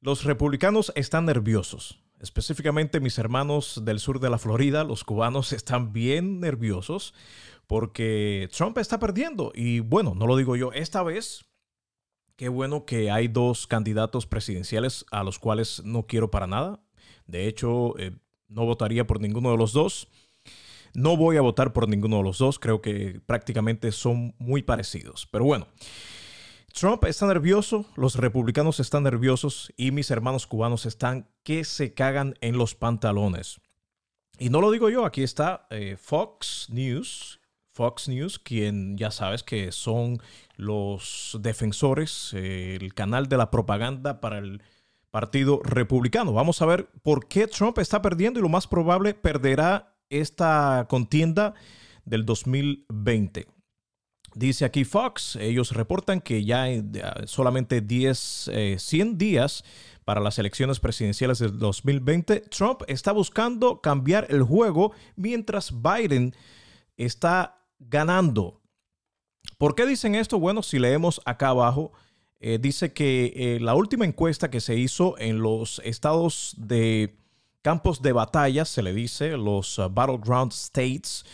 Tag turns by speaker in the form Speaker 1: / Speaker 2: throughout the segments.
Speaker 1: Los republicanos están nerviosos. Específicamente mis hermanos del sur de la Florida, los cubanos, están bien nerviosos porque Trump está perdiendo. Y bueno, no lo digo yo, esta vez, qué bueno que hay dos candidatos presidenciales a los cuales no quiero para nada. De hecho, eh, no votaría por ninguno de los dos. No voy a votar por ninguno de los dos. Creo que prácticamente son muy parecidos. Pero bueno. Trump está nervioso, los republicanos están nerviosos y mis hermanos cubanos están que se cagan en los pantalones. Y no lo digo yo, aquí está eh, Fox News, Fox News, quien ya sabes que son los defensores, el canal de la propaganda para el Partido Republicano. Vamos a ver por qué Trump está perdiendo y lo más probable perderá esta contienda del 2020. Dice aquí Fox, ellos reportan que ya hay solamente 10, 100 eh, días para las elecciones presidenciales del 2020, Trump está buscando cambiar el juego mientras Biden está ganando. ¿Por qué dicen esto? Bueno, si leemos acá abajo, eh, dice que eh, la última encuesta que se hizo en los estados de campos de batalla, se le dice, los battleground states,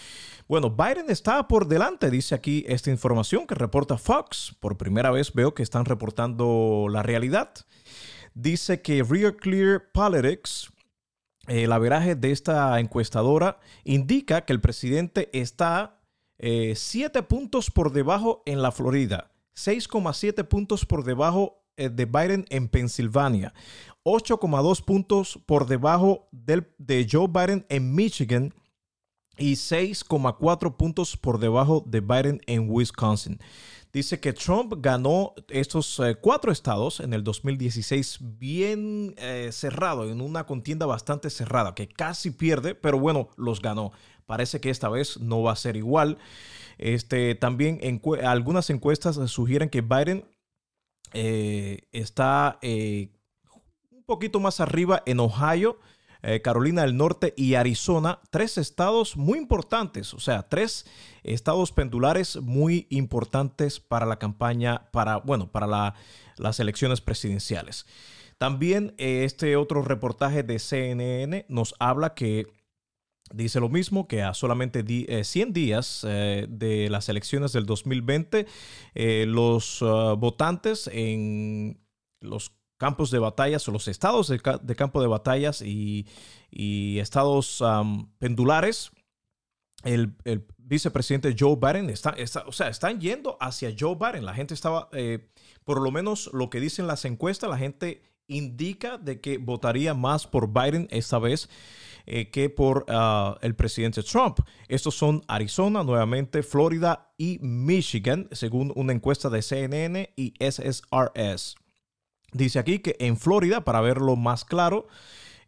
Speaker 1: bueno, Biden está por delante, dice aquí esta información que reporta Fox. Por primera vez veo que están reportando la realidad. Dice que Real Clear Politics, el averaje de esta encuestadora, indica que el presidente está 7 eh, puntos por debajo en la Florida, 6,7 puntos por debajo eh, de Biden en Pensilvania, 8,2 puntos por debajo del, de Joe Biden en Michigan y 6,4 puntos por debajo de Biden en Wisconsin. Dice que Trump ganó estos eh, cuatro estados en el 2016 bien eh, cerrado, en una contienda bastante cerrada, que casi pierde, pero bueno, los ganó. Parece que esta vez no va a ser igual. Este, también algunas encuestas sugieren que Biden eh, está un poquito más arriba en Ohio eh, Carolina del Norte y Arizona, tres estados muy importantes, o sea, tres estados pendulares muy importantes para la campaña, para, bueno, para las elecciones presidenciales. También eh, este otro reportaje de CNN nos habla que dice lo mismo, que a solamente 100 eh, días de las elecciones del 2020, los uh, votantes en los campos de batallas o los estados de, campo de batallas y, estados pendulares, el, vicepresidente Joe Biden está, o sea, están yendo hacia Joe Biden. La gente estaba, eh, por lo menos lo que dicen las encuestas, la gente indica de que votaría más por Biden esta vez eh, que por ah, el presidente Trump. Estos son Arizona, nuevamente Florida y Michigan, según una encuesta de CNN y SSRS. Dice aquí que en Florida, para verlo más claro,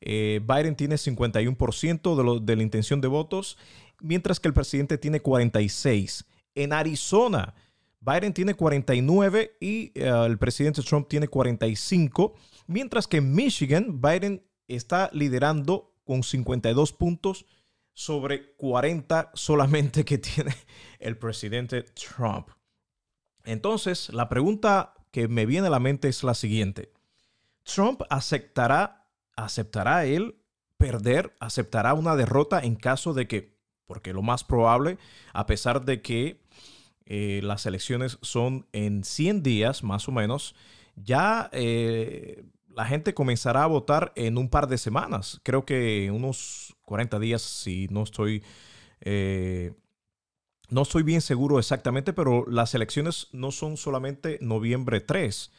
Speaker 1: eh, Biden tiene 51% de, de la intención de votos, mientras que el presidente tiene 46%. En Arizona, Biden tiene 49 y eh, el presidente Trump tiene 45, mientras que en Michigan, Biden está liderando con 52 puntos sobre 40 solamente que tiene el presidente Trump. Entonces, la pregunta que me viene a la mente es la siguiente. Trump aceptará, aceptará él perder, aceptará una derrota en caso de que, porque lo más probable, a pesar de que eh, las elecciones son en 100 días más o menos, ya eh, la gente comenzará a votar en un par de semanas. Creo que unos 40 días, si no estoy eh, no estoy bien seguro exactamente, pero las elecciones no son solamente noviembre 3,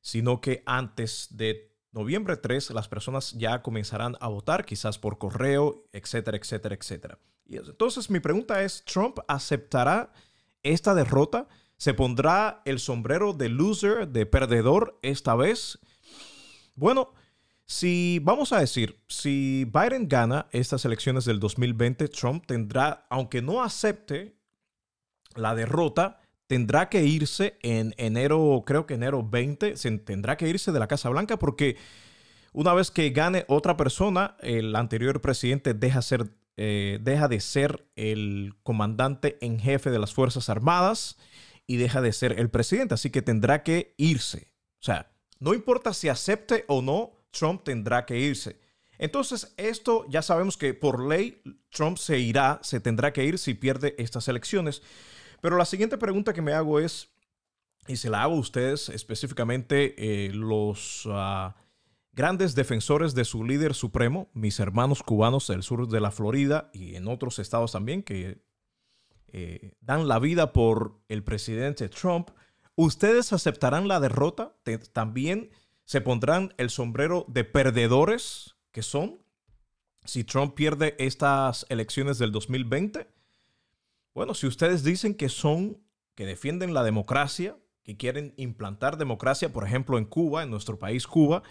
Speaker 1: sino que antes de noviembre 3 las personas ya comenzarán a votar, quizás por correo, etcétera, etcétera, etcétera. Y entonces mi pregunta es, ¿Trump aceptará esta derrota? ¿Se pondrá el sombrero de loser, de perdedor esta vez? Bueno, si vamos a decir, si Biden gana estas elecciones del 2020, Trump tendrá, aunque no acepte la derrota, tendrá que irse en enero, creo que enero 20, se tendrá que irse de la Casa Blanca porque una vez que gane otra persona, el anterior presidente deja, eh, deja de ser el comandante en jefe de las Fuerzas Armadas y deja de ser el presidente, así que tendrá que irse. O sea, No importa si acepte o no, Trump tendrá que irse. Entonces, esto ya sabemos que por ley Trump se irá, se tendrá que ir si pierde estas elecciones. Pero la siguiente pregunta que me hago es, y se la hago a ustedes específicamente, eh, los ah, grandes defensores de su líder supremo, mis hermanos cubanos del sur de la Florida y en otros estados también que eh, dan la vida por el presidente Trump, ¿ustedes aceptarán la derrota? ¿También se pondrán el sombrero de perdedores que son si Trump pierde estas elecciones del 2020? Bueno, si ustedes dicen que son, que defienden la democracia, que quieren implantar democracia, por ejemplo, en Cuba, en nuestro país Cuba,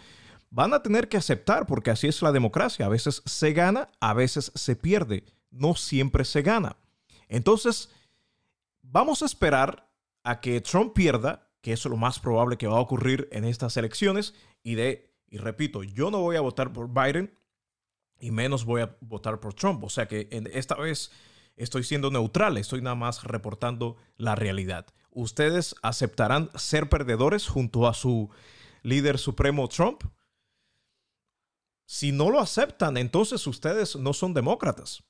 Speaker 1: van a tener que aceptar porque así es la democracia. A veces se gana, a veces se pierde, no siempre se gana. Entonces, vamos a esperar a que Trump pierda, que es lo más probable que va a ocurrir en estas elecciones, y de, y repito, yo no voy a votar por Biden y menos voy a votar por Trump. O sea que esta vez estoy siendo neutral, estoy nada más reportando la realidad. ¿Ustedes aceptarán ser perdedores junto a su líder supremo Trump? Si no lo aceptan, entonces ustedes no son demócratas.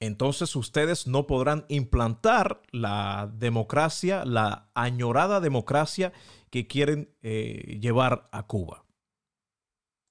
Speaker 1: Entonces ustedes no podrán implantar la democracia, la añorada democracia que quieren eh, llevar a Cuba.